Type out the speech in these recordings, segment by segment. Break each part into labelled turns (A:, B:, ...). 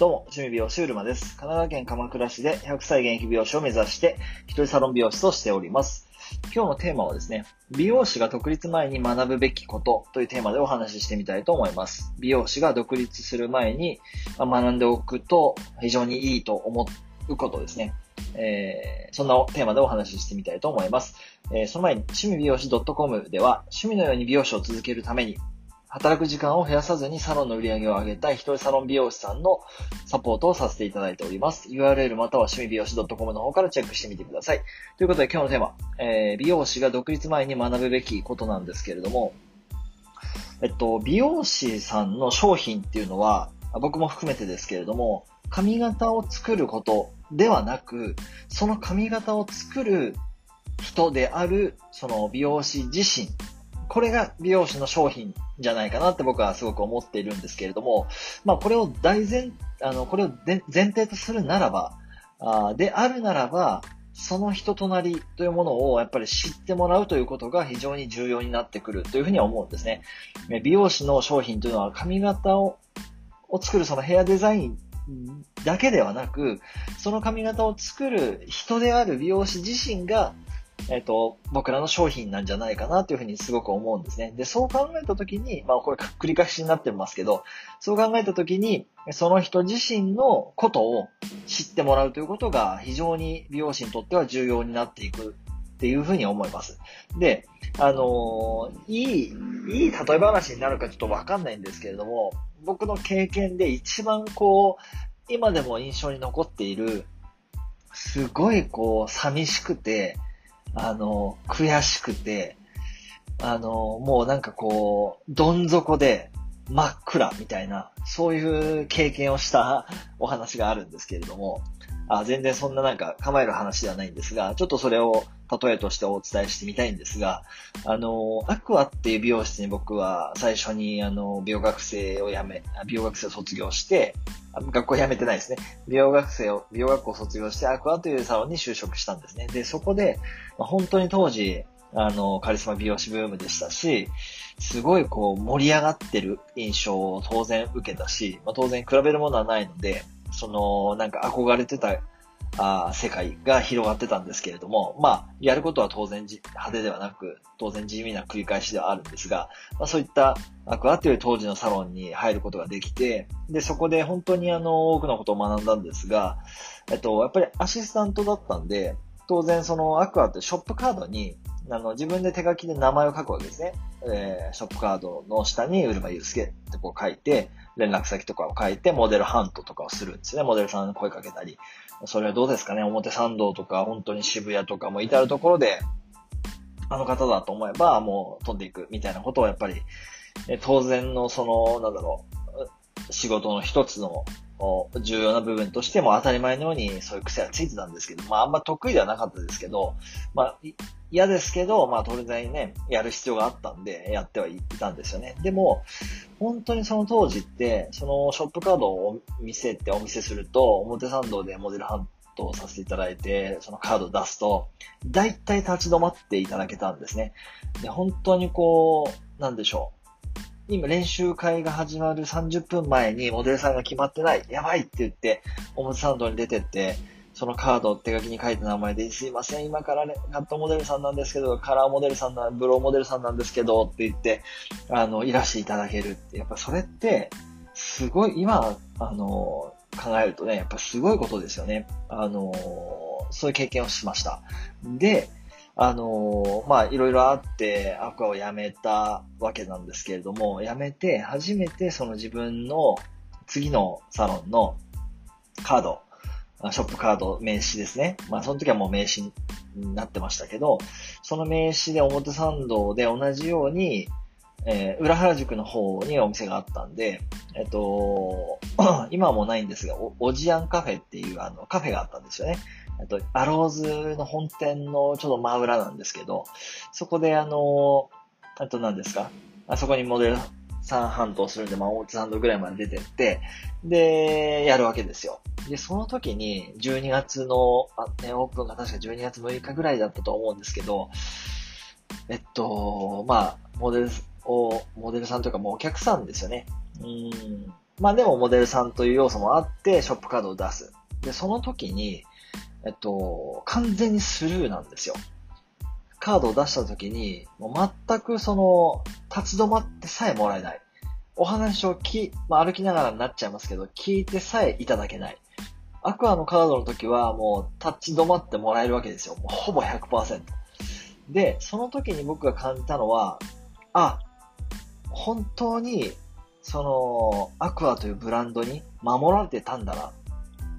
A: どうも、趣味美容師うるまです。神奈川県鎌倉市で100歳現役美容師を目指して、一人サロン美容師としております。今日のテーマはですね、美容師が独立前に学ぶべきことというテーマでお話ししてみたいと思います。美容師が独立する前に学んでおくと非常にいいと思うことですね。えーそんなテーマでお話ししてみたいと思います。えーその前に趣味美容師 .com では趣味のように美容師を続けるために働く時間を減らさずにサロンの売り上げを上げたい一人サロン美容師さんのサポートをさせていただいております。URL または趣味美容師 .com の方からチェックしてみてください。ということで今日のテーマ、えー美容師が独立前に学ぶべきことなんですけれども、えっと、美容師さんの商品っていうのは、僕も含めてですけれども、髪型を作ることではなく、その髪型を作る人である、その美容師自身、これが美容師の商品じゃないかなって僕はすごく思っているんですけれども、まあこれを大前、あの、これを前提とするならば、あであるならば、その人となりというものをやっぱり知ってもらうということが非常に重要になってくるというふうには思うんですね。美容師の商品というのは髪型をを作るそのヘアデザインだけではなく、その髪型を作る人である美容師自身が、えっ、と、僕らの商品なんじゃないかなというふうにすごく思うんですね。で、そう考えたときに、まあこれ繰り返しになってますけど、そう考えたときに、その人自身のことを知ってもらうということが非常に美容師にとっては重要になっていくっていうふうに思います。で、あのーいい、いい例え話になるかちょっとわかんないんですけれども、僕の経験で一番こう、今でも印象に残っている、すごいこう、寂しくて、あの、悔しくて、あの、もうなんかこう、どん底で真っ暗みたいな、そういう経験をしたお話があるんですけれども、あ全然そんななんか構える話ではないんですが、ちょっとそれを例えとしてお伝えしてみたいんですが、あの、アクアっていう美容室に僕は最初にあの、美容学生を辞め、美容学生を卒業して、学校辞めてないですね。美容学生を、美容学校を卒業してアクアというサロンに就職したんですね。で、そこで、ま本当に当時、あの、カリスマ美容師ブームでしたし、すごいこう盛り上がってる印象を当然受けたし、まあ、当然比べるものはないので、その、なんか憧れてたあ世界が広がってたんですけれども、まあ、やることは当然じ派手ではなく、当然地味な繰り返しではあるんですが、まあ、そういったアクアという当時のサロンに入ることができて、で、そこで本当にあの、多くのことを学んだんですが、えっと、やっぱりアシスタントだったんで、当然そのアクアってショップカードに、あの、自分で手書きで名前を書くわけですね。えーショップカードの下に、売るまゆうすけってこう書いて、連絡先とかを書いて、モデルハントとかをするんですね。モデルさんに声かけたり。それはどうですかね？表参道とか、本当に渋谷とかも至るところで、あの方だと思えば、もう飛んでいくみたいなことをやっぱり、当然のその、なんだろう、仕事の一つの重要な部分としても当たり前のようにそういう癖はついてたんですけど、まああんま得意ではなかったですけど、まあ嫌ですけど、まあ当然ね、やる必要があったんで、やってはいたんですよね。でも、本当にその当時って、そのショップカードを見せてお見せすると、表参道でモデルハントをさせていただいて、そのカードを出すと、大体立ち止まっていただけたんですね。で、本当にこう、なんでしょう。今練習会が始まる30分前にモデルさんが決まってない。やばいって言って、表参道に出てって、そのカードを手書きに書いた名前で、すいません、今からね、カットモデルさんなんですけど、カラーモデルさんな、ブローモデルさんなんですけど、って言って、あの、いらしていただけるって、やっぱそれって、すごい、今、あの、考えるとね、やっぱすごいことですよね。あの、そういう経験をしました。で、あの、まあ、いろいろあって、アクアを辞めたわけなんですけれども、辞めて、初めてその自分の次のサロンのカード、ショップカード、名刺ですね。まあ、その時はもう名刺になってましたけど、その名刺で表参道で同じように、えー裏原宿の方にお店があったんで、えっと、今はもうないんですが、おおじやんカフェっていうあのカフェがあったんですよね。えっと、アローズの本店のちょっと真裏なんですけど、そこであの、あと何ですか？あそこにモデルさん半島するんで、まあ、大津ハンドぐらいまで出てって、で、やるわけですよ。で、その時に、12月の、あ、ね、オープンが確か12月6日ぐらいだったと思うんですけど、えっと、まあ、モデルを、モデルさんというかもうお客さんですよね。うん。まあでもモデルさんという要素もあって、ショップカードを出す。で、その時に、えっと、完全にスルーなんですよ。カードを出した時に、もう全くその、立ち止まってさえもらえない。お話をき、まあ、歩きながらになっちゃいますけど、聞いてさえいただけない。アクアのカードの時はもう立ち止まってもらえるわけですよ。もうほぼ100%。で、その時に僕が感じたのは、あ、本当に、その、アクアというブランドに守られてたんだな。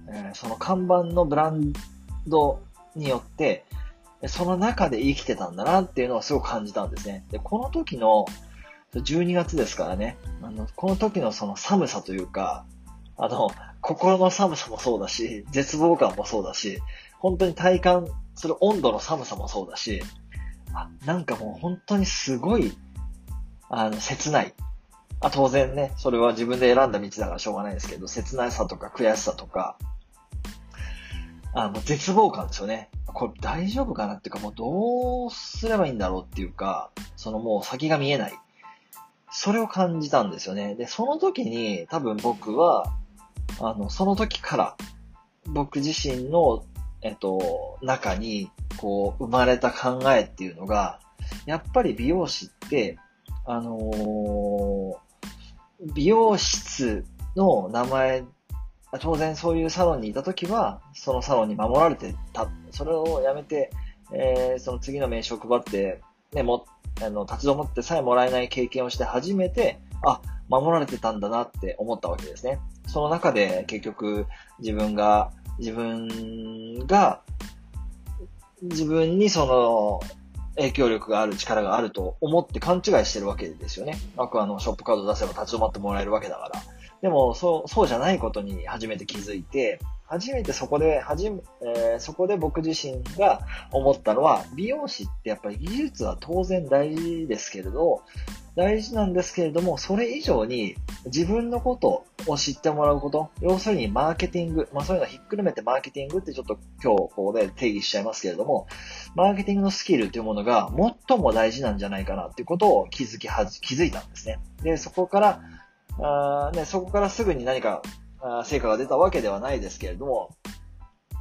A: えー、その看板のブランドによって、その中で生きてたんだなっていうのをすごく感じたんですね。で、この時の、12月ですからね、あの、この時のその寒さというか、あの、心の寒さもそうだし、絶望感もそうだし、本当に体感する温度の寒さもそうだし、あ、なんかもう本当にすごい、あの、切ない。あ、当然ね、それは自分で選んだ道だからしょうがないですけど、切ないさとか悔しさとか、あの、絶望感ですよね。これ大丈夫かなっていうか、もうどうすればいいんだろうっていうか、そのもう先が見えない。それを感じたんですよね。で、その時に多分僕は、あの、その時から僕自身の、えっと、中に、こう、生まれた考えっていうのが、やっぱり美容師って、あのー、美容室の名前当然そういうサロンにいた時は、そのサロンに守られてた。それをやめて、えー、その次の名刺を配って、ね、も、あの、立ち止まってさえもらえない経験をして初めて、あ、守られてたんだなって思ったわけですね。その中で結局自分が、自分が、自分にその影響力がある力があると思って勘違いしてるわけですよね。あくあのショップカード出せば立ち止まってもらえるわけだから。でも、そう、そうじゃないことに初めて気づいて、初めてそこで、はじめ、えー、そこで僕自身が思ったのは、美容師ってやっぱり技術は当然大事ですけれど、大事なんですけれども、それ以上に自分のことを知ってもらうこと、要するにマーケティング、まあそういうのをひっくるめてマーケティングってちょっと今日ここで定義しちゃいますけれども、マーケティングのスキルというものが最も大事なんじゃないかなっていうことを気づきはじ、気づいたんですね。で、そこから、あね、そこからすぐに何か成果が出たわけではないですけれども、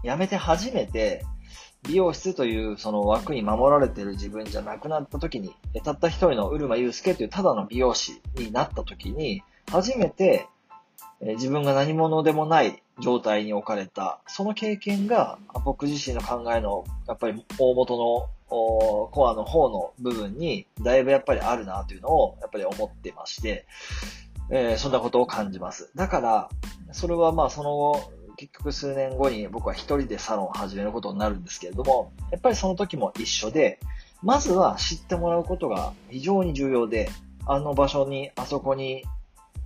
A: 辞めて初めて、美容室というその枠に守られている自分じゃなくなった時に、たった一人のうるまゆうすけというただの美容師になった時に、初めて自分が何者でもない状態に置かれた、その経験が僕自身の考えのやっぱり大元のコアの方の部分にだいぶやっぱりあるなというのをやっぱり思ってまして、えー、そんなことを感じます。だから、それはまあその後、結局数年後に僕は一人でサロンを始めることになるんですけれども、やっぱりその時も一緒で、まずは知ってもらうことが非常に重要で、あの場所に、あそこに、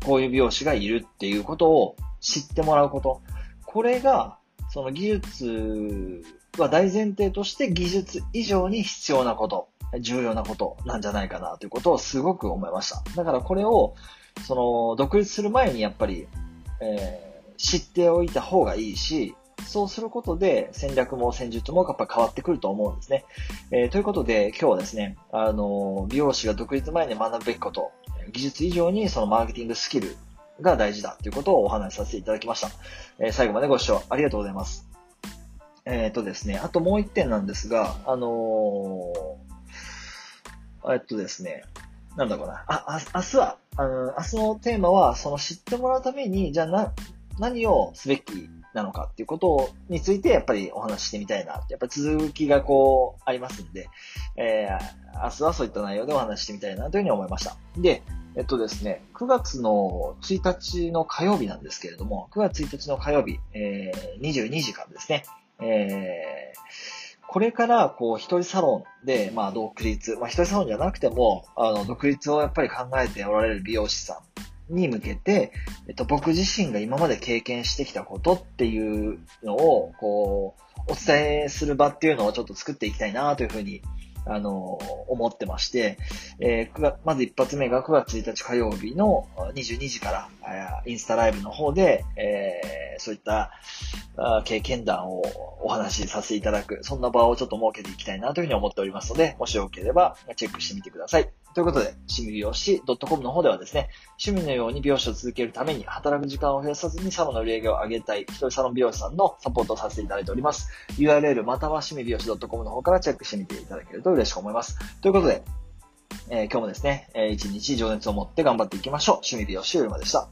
A: こういう美容師がいるっていうことを知ってもらうこと。これが、その技術は大前提として技術以上に必要なこと、重要なことなんじゃないかなということをすごく思いました。だからこれをその、独立する前にやっぱり、えー、知っておいた方がいいし、そうすることで戦略も戦術もやっぱ変わってくると思うんですね。えー、ということで今日はですね、あの、美容師が独立前に学ぶべきこと、技術以上にそのマーケティングスキルが大事だということをお話しさせていただきました。えー、最後までご視聴ありがとうございます。えっ、ー、とですね、あともう一点なんですが、あのー、えっとですね、なんだろうな。あ、あ明日は、あの、明日のテーマは、その知ってもらうために、じゃあな、何をすべきなのかっていうことについて、やっぱりお話ししてみたいな。やっぱり続きがこう、ありますんで、えー、明日はそういった内容でお話ししてみたいなというふうに思いました。で、えっとですね、9月の1日の火曜日なんですけれども、9月1日の火曜日、えー、22時からですね、えー、これから、こう、一人サロンで、まあ、独立、まあ、一人サロンじゃなくても、あの、独立をやっぱり考えておられる美容師さんに向けて、えっと、僕自身が今まで経験してきたことっていうのを、こう、お伝えする場っていうのをちょっと作っていきたいなというふうに、あの、思ってまして、えー9月まず一発目が9月1日火曜日の22時から、インスタライブの方で、えーそういった経験談をお話しさせていただく、そんな場をちょっと設けていきたいなというふうに思っておりますので、もしよければチェックしてみてください。ということで、趣味美容師 .com の方ではですね、趣味のように美容師を続けるために働く時間を増やさずにサロンの売り上げを上げたい、一人サロン美容師さんのサポートをさせていただいております。URL または趣味美容師 .com の方からチェックしてみていただけると嬉しく思います。ということで、えー今日もですね、えー一日情熱を持って頑張っていきましょう。趣味美容師よりまでした。